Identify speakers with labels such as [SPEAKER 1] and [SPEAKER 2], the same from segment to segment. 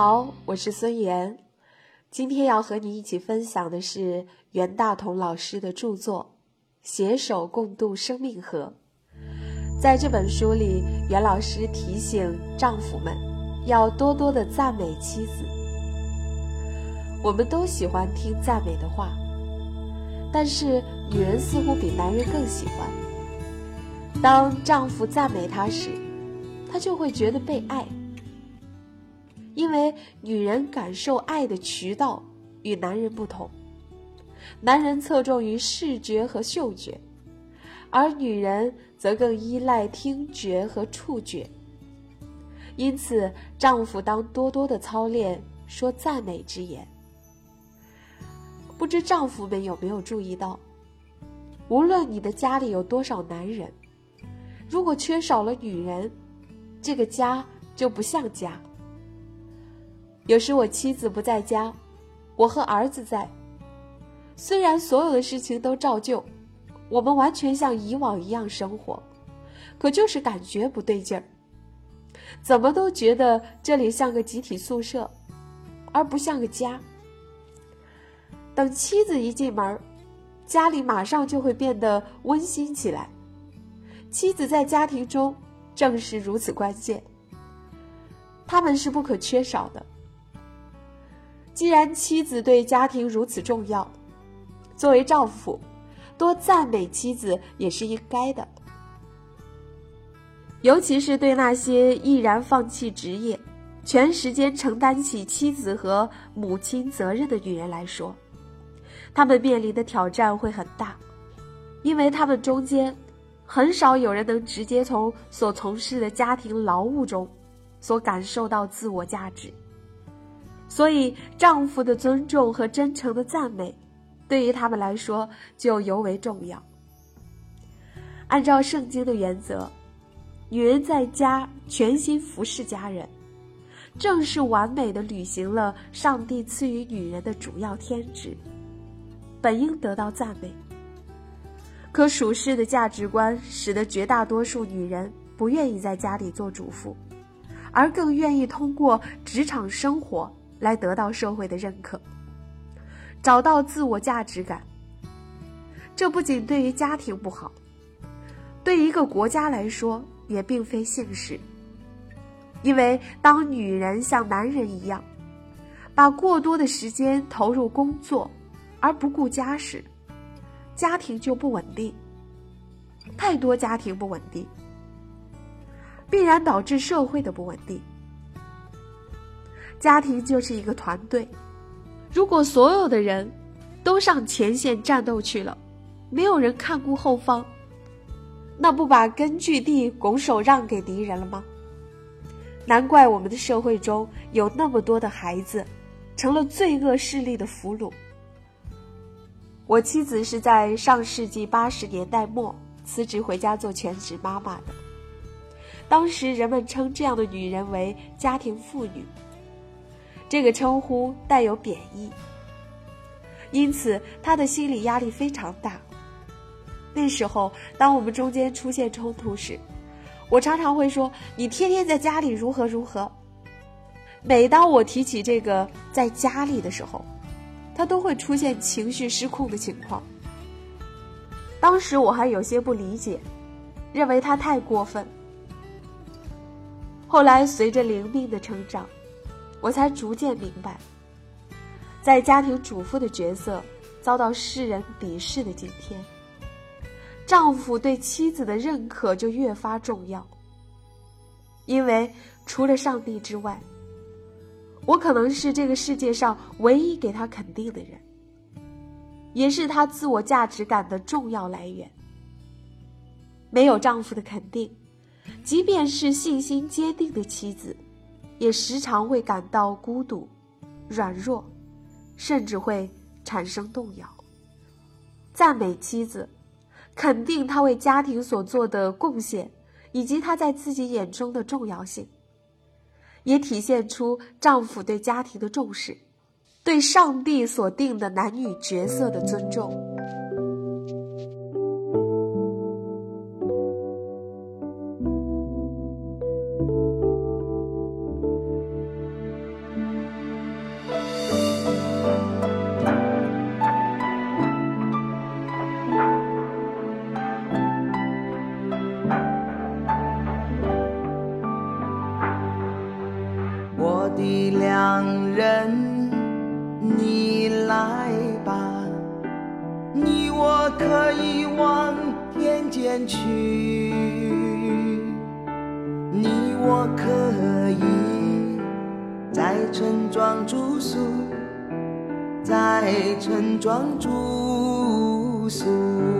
[SPEAKER 1] 好，我是孙岩，今天要和你一起分享的是袁大同老师的著作《携手共度生命河》。在这本书里，袁老师提醒丈夫们要多多的赞美妻子。我们都喜欢听赞美的话，但是女人似乎比男人更喜欢。当丈夫赞美她时，她就会觉得被爱。因为女人感受爱的渠道与男人不同，男人侧重于视觉和嗅觉，而女人则更依赖听觉和触觉。因此，丈夫当多多的操练说赞美之言。不知丈夫们有没有注意到，无论你的家里有多少男人，如果缺少了女人，这个家就不像家。有时我妻子不在家，我和儿子在。虽然所有的事情都照旧，我们完全像以往一样生活，可就是感觉不对劲儿。怎么都觉得这里像个集体宿舍，而不像个家。等妻子一进门，家里马上就会变得温馨起来。妻子在家庭中正是如此关键，他们是不可缺少的。既然妻子对家庭如此重要，作为丈夫，多赞美妻子也是应该的。尤其是对那些毅然放弃职业、全时间承担起妻子和母亲责任的女人来说，她们面临的挑战会很大，因为她们中间很少有人能直接从所从事的家庭劳务中所感受到自我价值。所以，丈夫的尊重和真诚的赞美，对于他们来说就尤为重要。按照圣经的原则，女人在家全心服侍家人，正是完美的履行了上帝赐予女人的主要天职，本应得到赞美。可属世的价值观使得绝大多数女人不愿意在家里做主妇，而更愿意通过职场生活。来得到社会的认可，找到自我价值感。这不仅对于家庭不好，对一个国家来说也并非幸事。因为当女人像男人一样，把过多的时间投入工作而不顾家时，家庭就不稳定。太多家庭不稳定，必然导致社会的不稳定。家庭就是一个团队，如果所有的人都上前线战斗去了，没有人看顾后方，那不把根据地拱手让给敌人了吗？难怪我们的社会中有那么多的孩子成了罪恶势力的俘虏。我妻子是在上世纪八十年代末辞职回家做全职妈妈的，当时人们称这样的女人为家庭妇女。这个称呼带有贬义，因此他的心理压力非常大。那时候，当我们中间出现冲突时，我常常会说：“你天天在家里如何如何。”每当我提起这个在家里的时候，他都会出现情绪失控的情况。当时我还有些不理解，认为他太过分。后来随着灵命的成长。我才逐渐明白，在家庭主妇的角色遭到世人鄙视的今天，丈夫对妻子的认可就越发重要。因为除了上帝之外，我可能是这个世界上唯一给他肯定的人，也是他自我价值感的重要来源。没有丈夫的肯定，即便是信心坚定的妻子。也时常会感到孤独、软弱，甚至会产生动摇。赞美妻子，肯定她为家庭所做的贡献，以及她在自己眼中的重要性，也体现出丈夫对家庭的重视，对上帝所定的男女角色的尊重。的良人你来吧。
[SPEAKER 2] 你我可以往天间去。你我可以在村庄住宿。在村庄住宿。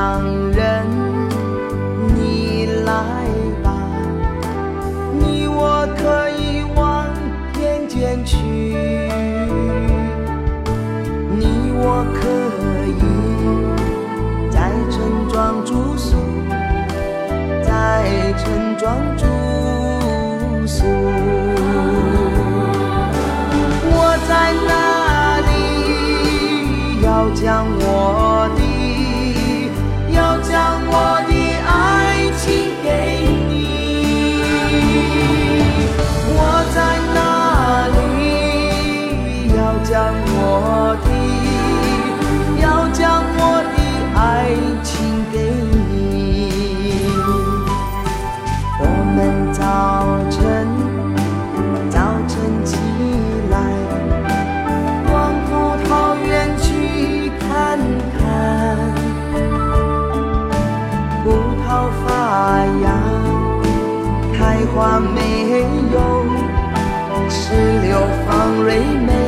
[SPEAKER 2] 唐人，你来吧，你我可以往天间去，你我可以在村庄住宿，在村庄。有方锐美。